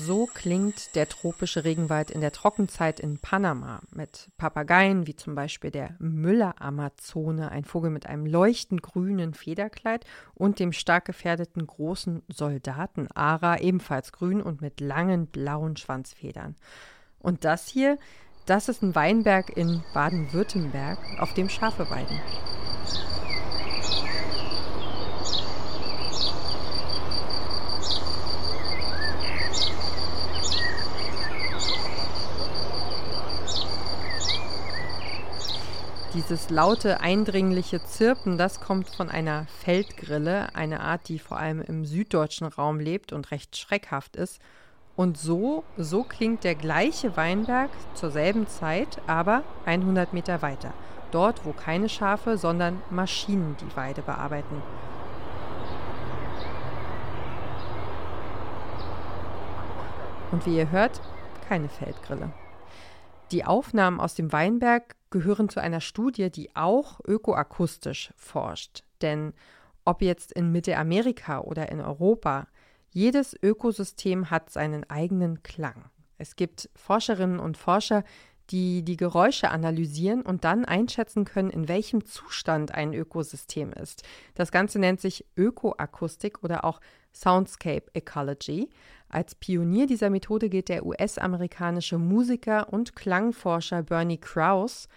So klingt der tropische Regenwald in der Trockenzeit in Panama mit Papageien wie zum Beispiel der Müller-Amazone, ein Vogel mit einem leuchtend grünen Federkleid und dem stark gefährdeten großen Soldaten-Ara, ebenfalls grün und mit langen blauen Schwanzfedern. Und das hier, das ist ein Weinberg in Baden-Württemberg, auf dem Schafe weiden. Dieses laute, eindringliche Zirpen, das kommt von einer Feldgrille, eine Art, die vor allem im süddeutschen Raum lebt und recht schreckhaft ist. Und so, so klingt der gleiche Weinberg zur selben Zeit, aber 100 Meter weiter. Dort, wo keine Schafe, sondern Maschinen die Weide bearbeiten. Und wie ihr hört, keine Feldgrille. Die Aufnahmen aus dem Weinberg gehören zu einer Studie, die auch ökoakustisch forscht. Denn ob jetzt in Mittelamerika oder in Europa, jedes Ökosystem hat seinen eigenen Klang. Es gibt Forscherinnen und Forscher, die die Geräusche analysieren und dann einschätzen können, in welchem Zustand ein Ökosystem ist. Das Ganze nennt sich Ökoakustik oder auch Soundscape Ecology. Als Pionier dieser Methode gilt der US-amerikanische Musiker und Klangforscher Bernie Krause.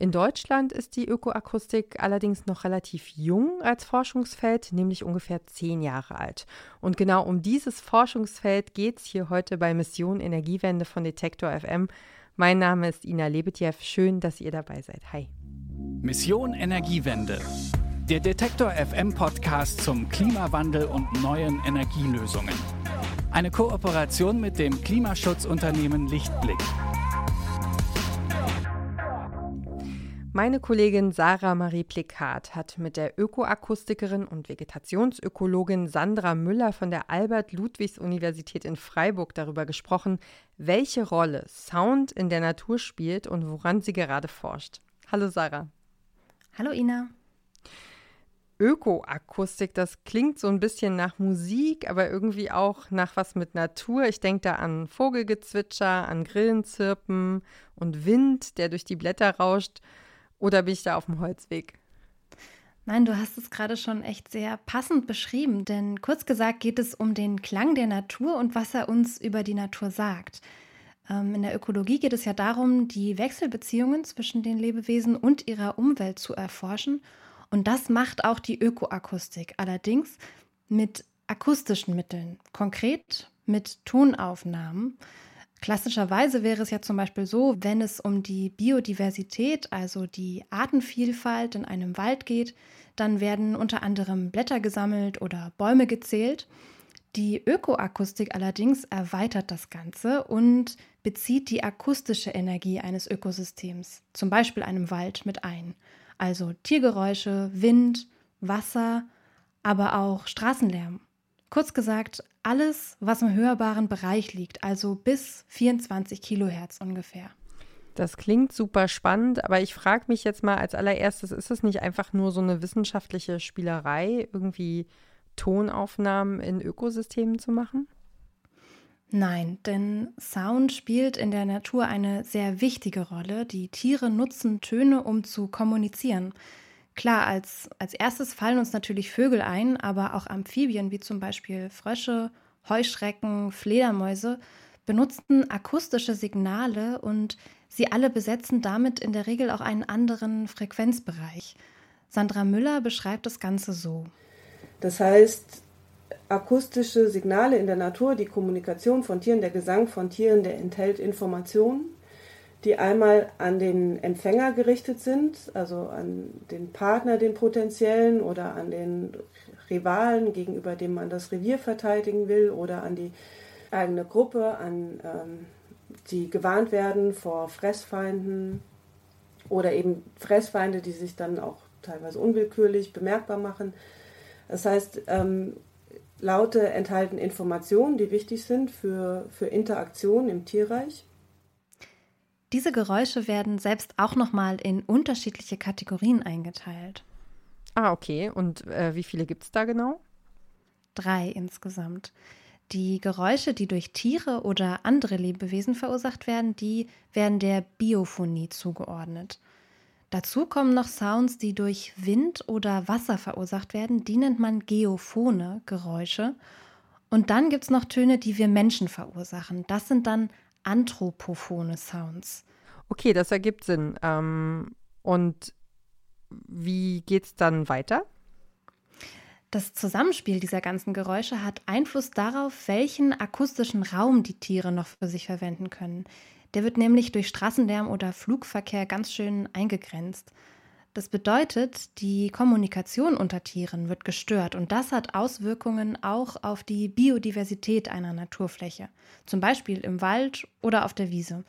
In Deutschland ist die Ökoakustik allerdings noch relativ jung als Forschungsfeld, nämlich ungefähr zehn Jahre alt. Und genau um dieses Forschungsfeld geht es hier heute bei Mission Energiewende von Detektor FM. Mein Name ist Ina Lebetjew. Schön, dass ihr dabei seid. Hi. Mission Energiewende. Der Detektor FM Podcast zum Klimawandel und neuen Energielösungen. Eine Kooperation mit dem Klimaschutzunternehmen Lichtblick. Meine Kollegin Sarah Marie Plikat hat mit der Ökoakustikerin und Vegetationsökologin Sandra Müller von der Albert-Ludwigs-Universität in Freiburg darüber gesprochen, welche Rolle Sound in der Natur spielt und woran sie gerade forscht. Hallo Sarah. Hallo Ina. Ökoakustik, das klingt so ein bisschen nach Musik, aber irgendwie auch nach was mit Natur. Ich denke da an Vogelgezwitscher, an Grillenzirpen und Wind, der durch die Blätter rauscht. Oder bin ich da auf dem Holzweg? Nein, du hast es gerade schon echt sehr passend beschrieben, denn kurz gesagt geht es um den Klang der Natur und was er uns über die Natur sagt. Ähm, in der Ökologie geht es ja darum, die Wechselbeziehungen zwischen den Lebewesen und ihrer Umwelt zu erforschen und das macht auch die Ökoakustik, allerdings mit akustischen Mitteln, konkret mit Tonaufnahmen. Klassischerweise wäre es ja zum Beispiel so, wenn es um die Biodiversität, also die Artenvielfalt in einem Wald geht, dann werden unter anderem Blätter gesammelt oder Bäume gezählt. Die Ökoakustik allerdings erweitert das Ganze und bezieht die akustische Energie eines Ökosystems, zum Beispiel einem Wald, mit ein also Tiergeräusche, Wind, Wasser, aber auch Straßenlärm. Kurz gesagt, alles, was im hörbaren Bereich liegt, also bis 24 Kilohertz ungefähr. Das klingt super spannend, aber ich frage mich jetzt mal als allererstes, ist es nicht einfach nur so eine wissenschaftliche Spielerei, irgendwie Tonaufnahmen in Ökosystemen zu machen? Nein, denn Sound spielt in der Natur eine sehr wichtige Rolle. Die Tiere nutzen Töne, um zu kommunizieren. Klar, als, als erstes fallen uns natürlich Vögel ein, aber auch Amphibien wie zum Beispiel Frösche, Heuschrecken, Fledermäuse benutzen akustische Signale und sie alle besetzen damit in der Regel auch einen anderen Frequenzbereich. Sandra Müller beschreibt das Ganze so. Das heißt, akustische Signale in der Natur, die Kommunikation von Tieren, der Gesang von Tieren, der enthält Informationen, die einmal an den Empfänger gerichtet sind, also an den Partner, den potenziellen oder an den Rivalen, gegenüber dem man das Revier verteidigen will oder an die eigene Gruppe, an ähm, die gewarnt werden vor Fressfeinden oder eben Fressfeinde, die sich dann auch teilweise unwillkürlich bemerkbar machen. Das heißt, ähm, Laute enthalten Informationen, die wichtig sind für, für Interaktion im Tierreich. Diese Geräusche werden selbst auch nochmal in unterschiedliche Kategorien eingeteilt. Ah, okay. Und äh, wie viele gibt es da genau? Drei insgesamt. Die Geräusche, die durch Tiere oder andere Lebewesen verursacht werden, die werden der Biophonie zugeordnet. Dazu kommen noch Sounds, die durch Wind oder Wasser verursacht werden, die nennt man geophone Geräusche. Und dann gibt es noch Töne, die wir Menschen verursachen. Das sind dann anthropophone Sounds. Okay, das ergibt Sinn. Ähm, und wie geht es dann weiter? Das Zusammenspiel dieser ganzen Geräusche hat Einfluss darauf, welchen akustischen Raum die Tiere noch für sich verwenden können. Der wird nämlich durch Straßenlärm oder Flugverkehr ganz schön eingegrenzt. Das bedeutet, die Kommunikation unter Tieren wird gestört und das hat Auswirkungen auch auf die Biodiversität einer Naturfläche, zum Beispiel im Wald oder auf der Wiese,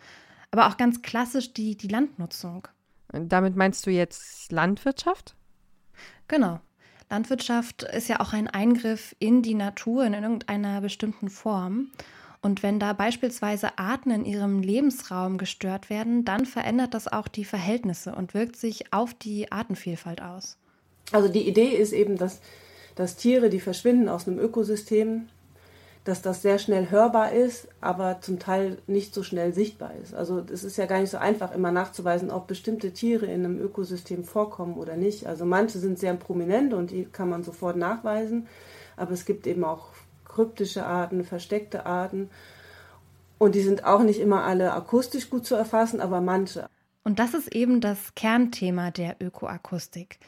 aber auch ganz klassisch die, die Landnutzung. Damit meinst du jetzt Landwirtschaft? Genau. Landwirtschaft ist ja auch ein Eingriff in die Natur in irgendeiner bestimmten Form. Und wenn da beispielsweise Arten in ihrem Lebensraum gestört werden, dann verändert das auch die Verhältnisse und wirkt sich auf die Artenvielfalt aus. Also die Idee ist eben, dass, dass Tiere, die verschwinden aus einem Ökosystem, dass das sehr schnell hörbar ist, aber zum Teil nicht so schnell sichtbar ist. Also es ist ja gar nicht so einfach, immer nachzuweisen, ob bestimmte Tiere in einem Ökosystem vorkommen oder nicht. Also manche sind sehr prominent und die kann man sofort nachweisen, aber es gibt eben auch kryptische Arten, versteckte Arten und die sind auch nicht immer alle akustisch gut zu erfassen, aber manche. Und das ist eben das Kernthema der Ökoakustik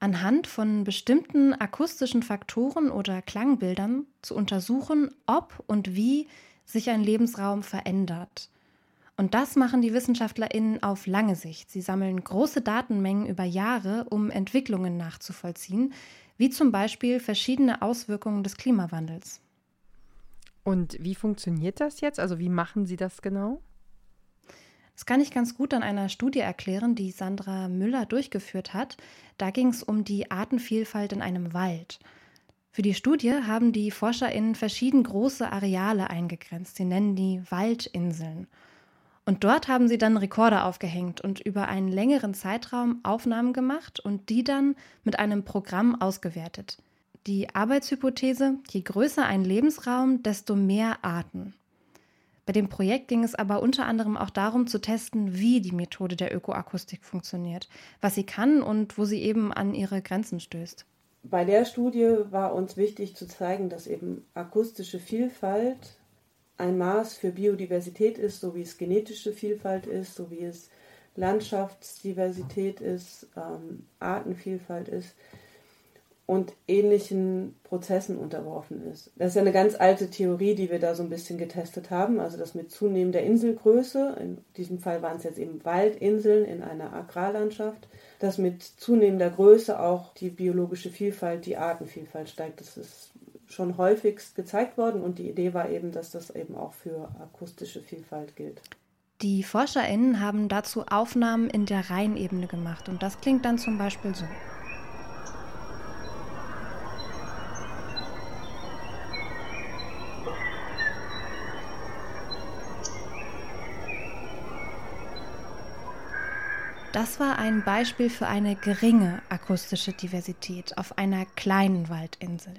anhand von bestimmten akustischen Faktoren oder Klangbildern zu untersuchen, ob und wie sich ein Lebensraum verändert. Und das machen die WissenschaftlerInnen auf lange Sicht. Sie sammeln große Datenmengen über Jahre, um Entwicklungen nachzuvollziehen, wie zum Beispiel verschiedene Auswirkungen des Klimawandels. Und wie funktioniert das jetzt? Also wie machen Sie das genau? Das kann ich ganz gut an einer Studie erklären, die Sandra Müller durchgeführt hat. Da ging es um die Artenvielfalt in einem Wald. Für die Studie haben die ForscherInnen verschieden große Areale eingegrenzt. Sie nennen die Waldinseln. Und dort haben sie dann Rekorder aufgehängt und über einen längeren Zeitraum Aufnahmen gemacht und die dann mit einem Programm ausgewertet. Die Arbeitshypothese, je größer ein Lebensraum, desto mehr Arten. Bei dem Projekt ging es aber unter anderem auch darum zu testen, wie die Methode der Ökoakustik funktioniert, was sie kann und wo sie eben an ihre Grenzen stößt. Bei der Studie war uns wichtig zu zeigen, dass eben akustische Vielfalt ein Maß für Biodiversität ist, so wie es genetische Vielfalt ist, so wie es Landschaftsdiversität ist, ähm, Artenvielfalt ist und ähnlichen Prozessen unterworfen ist. Das ist ja eine ganz alte Theorie, die wir da so ein bisschen getestet haben, also dass mit zunehmender Inselgröße, in diesem Fall waren es jetzt eben Waldinseln in einer Agrarlandschaft, dass mit zunehmender Größe auch die biologische Vielfalt, die Artenvielfalt steigt. Das ist schon häufigst gezeigt worden und die Idee war eben, dass das eben auch für akustische Vielfalt gilt. Die ForscherInnen haben dazu Aufnahmen in der Rheinebene gemacht und das klingt dann zum Beispiel so. Das war ein Beispiel für eine geringe akustische Diversität auf einer kleinen Waldinsel.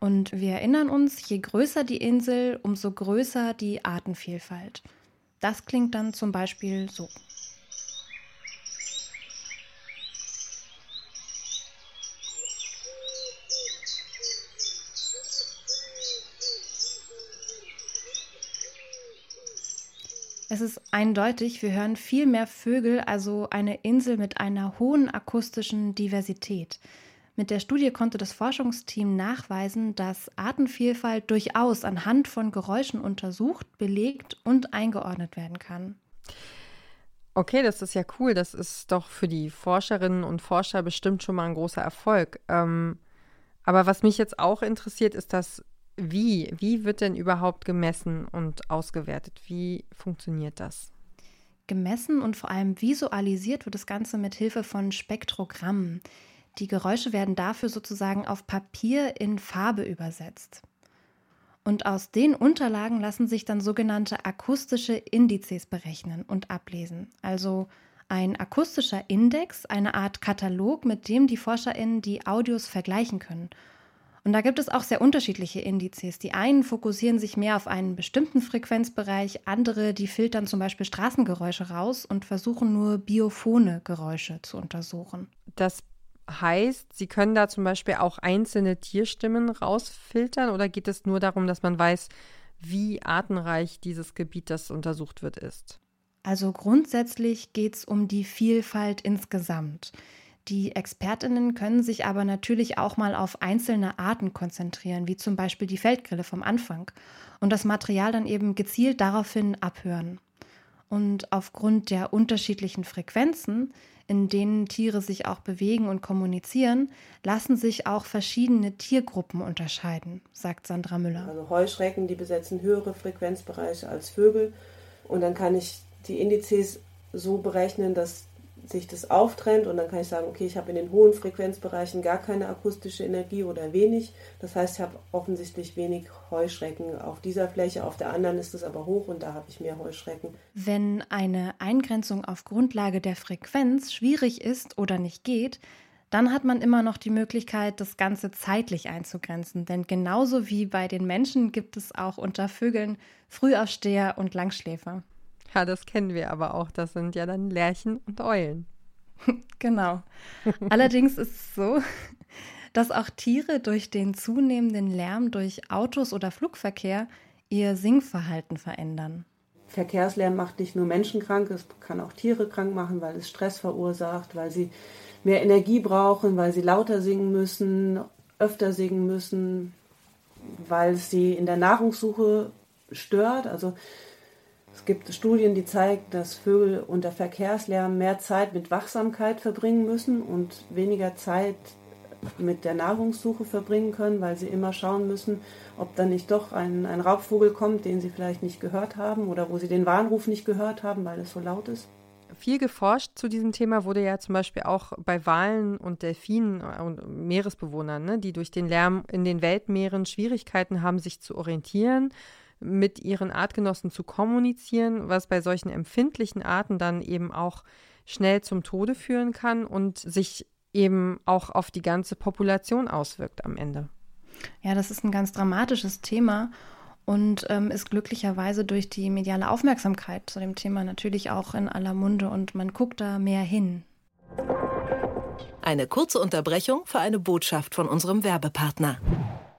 Und wir erinnern uns, je größer die Insel, umso größer die Artenvielfalt. Das klingt dann zum Beispiel so. Es ist eindeutig, wir hören viel mehr Vögel, also eine Insel mit einer hohen akustischen Diversität. Mit der Studie konnte das Forschungsteam nachweisen, dass Artenvielfalt durchaus anhand von Geräuschen untersucht, belegt und eingeordnet werden kann. Okay, das ist ja cool. Das ist doch für die Forscherinnen und Forscher bestimmt schon mal ein großer Erfolg. Ähm, aber was mich jetzt auch interessiert, ist das wie? Wie wird denn überhaupt gemessen und ausgewertet? Wie funktioniert das? Gemessen und vor allem visualisiert wird das Ganze mit Hilfe von Spektrogrammen. Die Geräusche werden dafür sozusagen auf Papier in Farbe übersetzt. Und aus den Unterlagen lassen sich dann sogenannte akustische Indizes berechnen und ablesen. Also ein akustischer Index, eine Art Katalog, mit dem die ForscherInnen die Audios vergleichen können Und da gibt es auch sehr unterschiedliche Indizes. Die einen fokussieren sich mehr auf einen bestimmten Frequenzbereich, andere, die filtern zum Beispiel Straßengeräusche raus und versuchen nur biophone Geräusche zu untersuchen. Das heißt, Sie können da zum Beispiel auch einzelne Tierstimmen rausfiltern oder geht es nur darum, dass man weiß, wie artenreich dieses Gebiet, das untersucht wird, ist? Also grundsätzlich geht es um die Vielfalt insgesamt. Die Expertinnen können sich aber natürlich auch mal auf einzelne Arten konzentrieren, wie zum Beispiel die Feldgrille vom Anfang, und das Material dann eben gezielt daraufhin abhören. Und aufgrund der unterschiedlichen Frequenzen, in denen Tiere sich auch bewegen und kommunizieren, lassen sich auch verschiedene Tiergruppen unterscheiden, sagt Sandra Müller. Also Heuschrecken, die besetzen höhere Frequenzbereiche als Vögel. Und dann kann ich die Indizes so berechnen, dass sich das auftrennt und dann kann ich sagen, okay, ich habe in den hohen Frequenzbereichen gar keine akustische Energie oder wenig. Das heißt, ich habe offensichtlich wenig Heuschrecken auf dieser Fläche, auf der anderen ist es aber hoch und da habe ich mehr Heuschrecken. Wenn eine Eingrenzung auf Grundlage der Frequenz schwierig ist oder nicht geht, dann hat man immer noch die Möglichkeit, das Ganze zeitlich einzugrenzen. Denn genauso wie bei den Menschen gibt es auch unter Vögeln Frühaufsteher und Langschläfer. Ja, das kennen wir aber auch. Das sind ja dann Lerchen und Eulen. genau. Allerdings ist es so, dass auch Tiere durch den zunehmenden Lärm durch Autos oder Flugverkehr ihr Singverhalten verändern. Verkehrslärm macht nicht nur Menschen krank, es kann auch Tiere krank machen, weil es Stress verursacht, weil sie mehr Energie brauchen, weil sie lauter singen müssen, öfter singen müssen, weil es sie in der Nahrungssuche stört. Also es gibt Studien, die zeigen, dass Vögel unter Verkehrslärm mehr Zeit mit Wachsamkeit verbringen müssen und weniger Zeit mit der Nahrungssuche verbringen können, weil sie immer schauen müssen, ob dann nicht doch ein, ein Raubvogel kommt, den sie vielleicht nicht gehört haben oder wo sie den Warnruf nicht gehört haben, weil es so laut ist. Viel geforscht zu diesem Thema wurde ja zum Beispiel auch bei Walen und Delfinen und Meeresbewohnern, ne, die durch den Lärm in den Weltmeeren Schwierigkeiten haben, sich zu orientieren mit ihren Artgenossen zu kommunizieren, was bei solchen empfindlichen Arten dann eben auch schnell zum Tode führen kann und sich eben auch auf die ganze Population auswirkt am Ende. Ja, das ist ein ganz dramatisches Thema und ähm, ist glücklicherweise durch die mediale Aufmerksamkeit zu dem Thema natürlich auch in aller Munde und man guckt da mehr hin. Eine kurze Unterbrechung für eine Botschaft von unserem Werbepartner.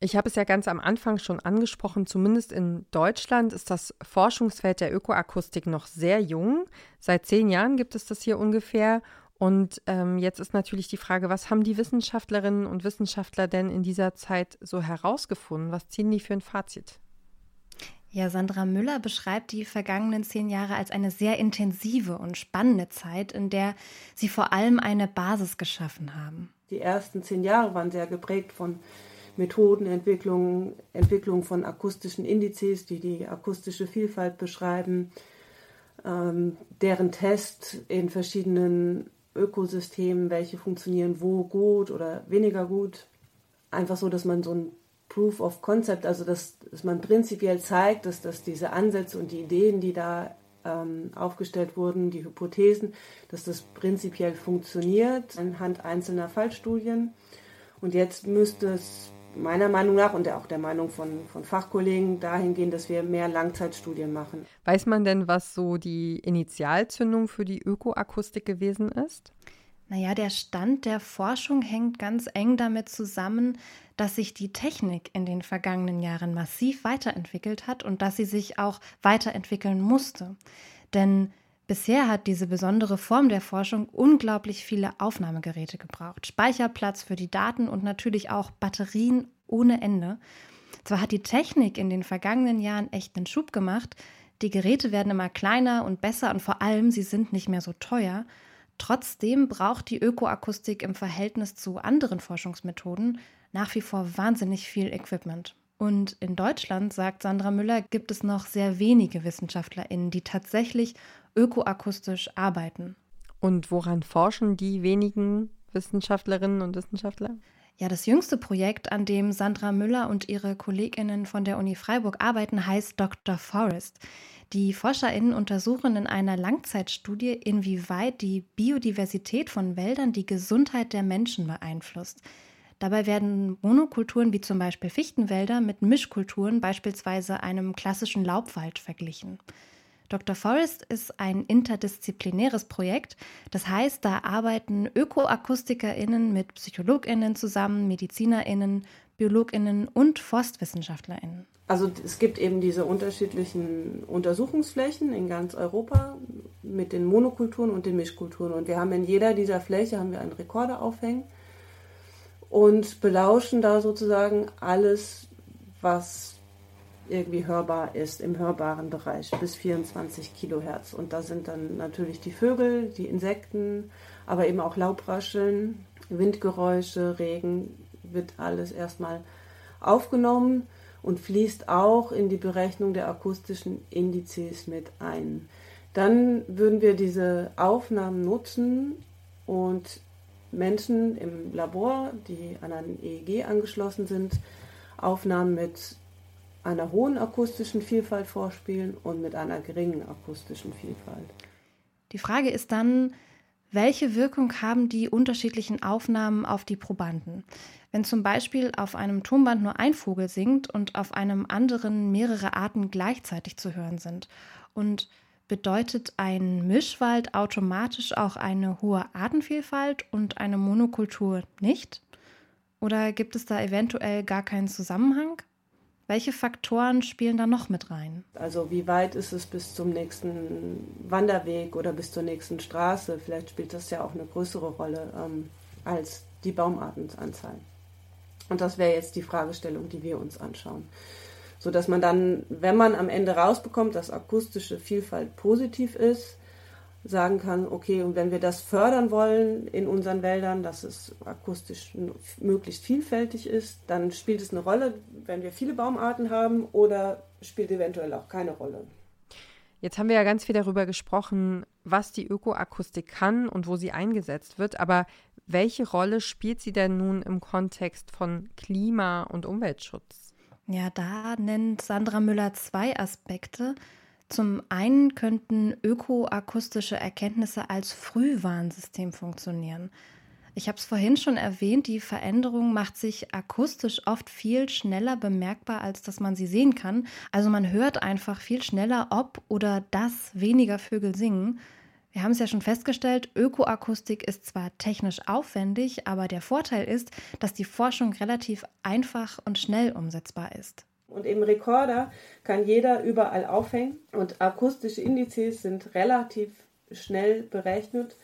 Ich habe es ja ganz am Anfang schon angesprochen, zumindest in Deutschland ist das Forschungsfeld der Ökoakustik noch sehr jung. Seit zehn Jahren gibt es das hier ungefähr. Und ähm, jetzt ist natürlich die Frage, was haben die Wissenschaftlerinnen und Wissenschaftler denn in dieser Zeit so herausgefunden? Was ziehen die für ein Fazit? Ja, Sandra Müller beschreibt die vergangenen zehn Jahre als eine sehr intensive und spannende Zeit, in der sie vor allem eine Basis geschaffen haben. Die ersten zehn Jahre waren sehr geprägt von Methodenentwicklung, Entwicklung von akustischen Indizes, die die akustische Vielfalt beschreiben, ähm, deren Test in verschiedenen Ökosystemen, welche funktionieren wo gut oder weniger gut. Einfach so, dass man so ein Proof of Concept, also dass, dass man prinzipiell zeigt, dass, dass diese Ansätze und die Ideen, die da ähm, aufgestellt wurden, die Hypothesen, dass das prinzipiell funktioniert anhand einzelner Fallstudien. Und jetzt müsste es meiner Meinung nach und auch der Meinung von, von Fachkollegen dahingehend, dass wir mehr Langzeitstudien machen. Weiß man denn, was so die Initialzündung für die Ökoakustik gewesen ist? Naja, der Stand der Forschung hängt ganz eng damit zusammen, dass sich die Technik in den vergangenen Jahren massiv weiterentwickelt hat und dass sie sich auch weiterentwickeln musste. Denn Bisher hat diese besondere Form der Forschung unglaublich viele Aufnahmegeräte gebraucht, Speicherplatz für die Daten und natürlich auch Batterien ohne Ende. Zwar hat die Technik in den vergangenen Jahren echt einen Schub gemacht, die Geräte werden immer kleiner und besser und vor allem sie sind nicht mehr so teuer. Trotzdem braucht die Ökoakustik im Verhältnis zu anderen Forschungsmethoden nach wie vor wahnsinnig viel Equipment. Und in Deutschland, sagt Sandra Müller, gibt es noch sehr wenige WissenschaftlerInnen, die tatsächlich ökoakustisch arbeiten. Und woran forschen die wenigen Wissenschaftlerinnen und Wissenschaftler? Ja, das jüngste Projekt, an dem Sandra Müller und ihre Kolleginnen von der Uni Freiburg arbeiten, heißt Dr. Forest. Die ForscherInnen untersuchen in einer Langzeitstudie, inwieweit die Biodiversität von Wäldern die Gesundheit der Menschen beeinflusst. Dabei werden Monokulturen wie zum Beispiel Fichtenwälder mit Mischkulturen, beispielsweise einem klassischen Laubwald, verglichen. Dr. Forest ist ein interdisziplinäres Projekt. Das heißt, da arbeiten ÖkoakustikerInnen mit PsychologInnen zusammen, MedizinerInnen, BiologInnen und ForstwissenschaftlerInnen. Also es gibt eben diese unterschiedlichen Untersuchungsflächen in ganz Europa mit den Monokulturen und den Mischkulturen. Und wir haben in jeder dieser Fläche haben wir einen Rekorder aufhängen und belauschen da sozusagen alles, was irgendwie hörbar ist im hörbaren Bereich bis 24 Kilohertz. Und da sind dann natürlich die Vögel, die Insekten, aber eben auch Laubrascheln, Windgeräusche, Regen, wird alles erstmal aufgenommen und fließt auch in die Berechnung der akustischen Indizes mit ein. Dann würden wir diese Aufnahmen nutzen und Menschen im Labor, die an ein EEG angeschlossen sind, Aufnahmen mit einer hohen akustischen Vielfalt vorspielen und mit einer geringen akustischen Vielfalt. Die Frage ist dann, welche Wirkung haben die unterschiedlichen Aufnahmen auf die Probanden? Wenn zum Beispiel auf einem Tonband nur ein Vogel singt und auf einem anderen mehrere Arten gleichzeitig zu hören sind. Und bedeutet ein Mischwald automatisch auch eine hohe Artenvielfalt und eine Monokultur nicht? Oder gibt es da eventuell gar keinen Zusammenhang? Welche Faktoren spielen da noch mit rein? Also wie weit ist es bis zum nächsten Wanderweg oder bis zur nächsten Straße? Vielleicht spielt das ja auch eine größere Rolle ähm, als die Baumartenanzahl. Und das wäre jetzt die Fragestellung, die wir uns anschauen. So dass man dann, wenn man am Ende rausbekommt, dass akustische Vielfalt positiv ist, sagen kann, okay, und wenn wir das fördern wollen in unseren Wäldern, dass es akustisch möglichst vielfältig ist, dann spielt es eine Rolle, wenn wir viele Baumarten haben oder spielt eventuell auch keine Rolle. Jetzt haben wir ja ganz viel darüber gesprochen, was die Ökoakustik kann und wo sie eingesetzt wird, aber welche Rolle spielt sie denn nun im Kontext von Klima- und Umweltschutz? Ja, da nennt Sandra Müller zwei Aspekte. Zum einen könnten ökoakustische Erkenntnisse als Frühwarnsystem funktionieren. Ich habe es vorhin schon erwähnt, die Veränderung macht sich akustisch oft viel schneller bemerkbar, als dass man sie sehen kann. Also man hört einfach viel schneller, ob oder dass weniger Vögel singen. Wir haben es ja schon festgestellt, Ökoakustik ist zwar technisch aufwendig, aber der Vorteil ist, dass die Forschung relativ einfach und schnell umsetzbar ist. Und im Rekorder kann jeder überall aufhängen und akustische Indizes sind relativ schnell berechnet.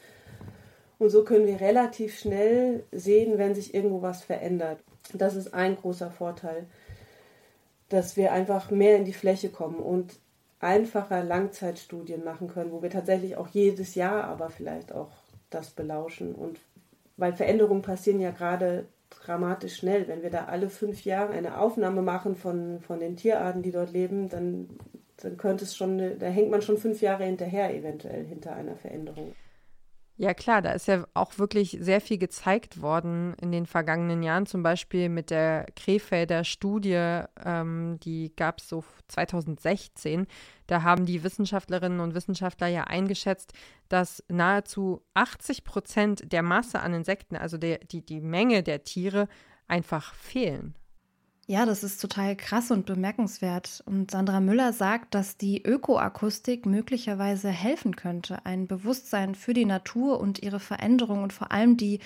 Und so können wir relativ schnell sehen, wenn sich irgendwo was verändert. Das ist ein großer Vorteil, dass wir einfach mehr in die Fläche kommen und einfacher Langzeitstudien machen können, wo wir tatsächlich auch jedes Jahr aber vielleicht auch das belauschen. Und weil Veränderungen passieren ja gerade dramatisch schnell. Wenn wir da alle fünf Jahre eine Aufnahme machen von, von den Tierarten, die dort leben, dann, dann könnte es schon, da hängt man schon fünf Jahre hinterher, eventuell hinter einer Veränderung. Ja klar, da ist ja auch wirklich sehr viel gezeigt worden in den vergangenen Jahren, zum Beispiel mit der Krefelder Studie, ähm, die gab es so 2016. Da haben die Wissenschaftlerinnen und Wissenschaftler ja eingeschätzt, dass nahezu 80 Prozent der Masse an Insekten, also der, die, die Menge der Tiere, einfach fehlen. Ja, das ist total krass und bemerkenswert. Und Sandra Müller sagt, dass die Ökoakustik möglicherweise helfen könnte, ein Bewusstsein für die Natur und ihre Veränderung und vor allem die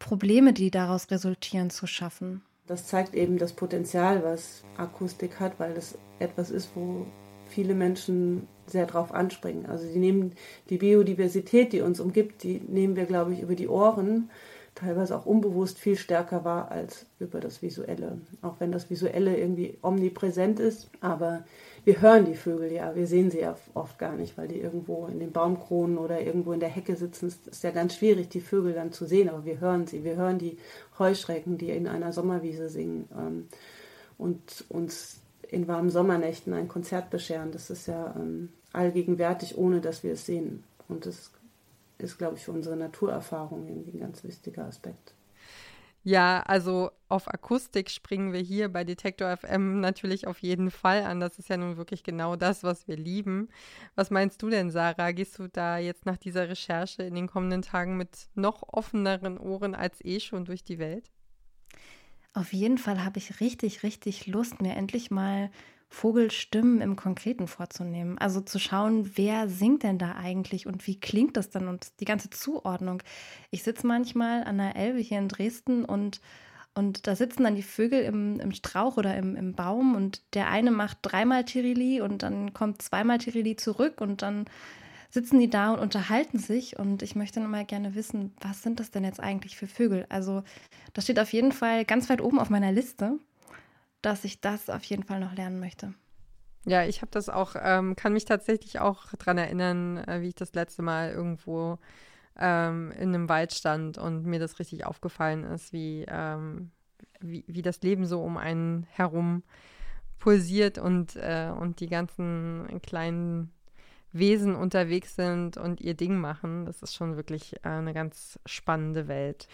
Probleme, die daraus resultieren, zu schaffen. Das zeigt eben das Potenzial, was Akustik hat, weil das etwas ist, wo viele Menschen sehr drauf anspringen. Also die nehmen die Biodiversität, die uns umgibt, die nehmen wir, glaube ich, über die Ohren teilweise auch unbewusst viel stärker war als über das Visuelle. Auch wenn das Visuelle irgendwie omnipräsent ist, aber wir hören die Vögel ja, wir sehen sie ja oft gar nicht, weil die irgendwo in den Baumkronen oder irgendwo in der Hecke sitzen. Es ist ja ganz schwierig, die Vögel dann zu sehen, aber wir hören sie. Wir hören die Heuschrecken, die in einer Sommerwiese singen. Ähm, und uns in warmen Sommernächten ein Konzert bescheren. Das ist ja ähm, allgegenwärtig, ohne dass wir es sehen. Und das ist, glaube ich, für unsere Naturerfahrung irgendwie ein ganz wichtiger Aspekt. Ja, also auf Akustik springen wir hier bei Detektor FM natürlich auf jeden Fall an. Das ist ja nun wirklich genau das, was wir lieben. Was meinst du denn, Sarah? Gehst du da jetzt nach dieser Recherche in den kommenden Tagen mit noch offeneren Ohren als eh schon durch die Welt? Auf jeden Fall habe ich richtig, richtig Lust, mir endlich mal Vogelstimmen im Konkreten vorzunehmen. Also zu schauen, wer singt denn da eigentlich und wie klingt das dann und die ganze Zuordnung. Ich sitze manchmal an der Elbe hier in Dresden und, und da sitzen dann die Vögel im, im Strauch oder im, im Baum und der eine macht dreimal Tirili und dann kommt zweimal Tirili zurück und dann sitzen die da und unterhalten sich und ich möchte mal gerne wissen, was sind das denn jetzt eigentlich für Vögel? Also das steht auf jeden Fall ganz weit oben auf meiner Liste dass ich das auf jeden Fall noch lernen möchte. Ja, ich habe das auch, ähm, kann mich tatsächlich auch daran erinnern, äh, wie ich das letzte Mal irgendwo ähm, in einem Wald stand und mir das richtig aufgefallen ist, wie, ähm, wie, wie das Leben so um einen herum pulsiert und, äh, und die ganzen kleinen Wesen unterwegs sind und ihr Ding machen. Das ist schon wirklich äh, eine ganz spannende Welt.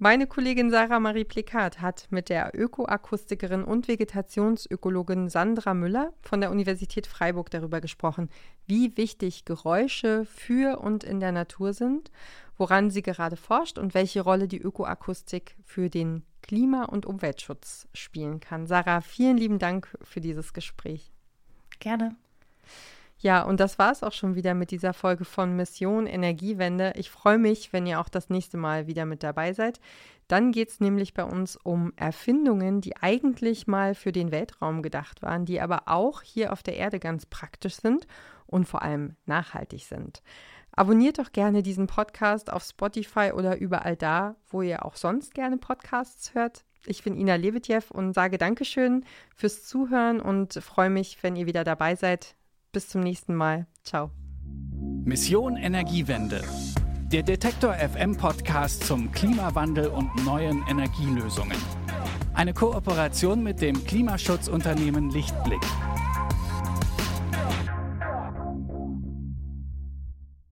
Meine Kollegin Sarah Marie Plikat hat mit der Ökoakustikerin und Vegetationsökologin Sandra Müller von der Universität Freiburg darüber gesprochen, wie wichtig Geräusche für und in der Natur sind, woran sie gerade forscht und welche Rolle die Ökoakustik für den Klima- und Umweltschutz spielen kann. Sarah, vielen lieben Dank für dieses Gespräch. Gerne. Ja, und das war es auch schon wieder mit dieser Folge von Mission Energiewende. Ich freue mich, wenn ihr auch das nächste Mal wieder mit dabei seid. Dann geht es nämlich bei uns um Erfindungen, die eigentlich mal für den Weltraum gedacht waren, die aber auch hier auf der Erde ganz praktisch sind und vor allem nachhaltig sind. Abonniert doch gerne diesen Podcast auf Spotify oder überall da, wo ihr auch sonst gerne Podcasts hört. Ich bin Ina Lebetjew und sage Dankeschön fürs Zuhören und freue mich, wenn ihr wieder dabei seid. Bis zum nächsten Mal. Ciao. Mission Energiewende. Der Detektor FM Podcast zum Klimawandel und neuen Energielösungen. Eine Kooperation mit dem Klimaschutzunternehmen Lichtblick.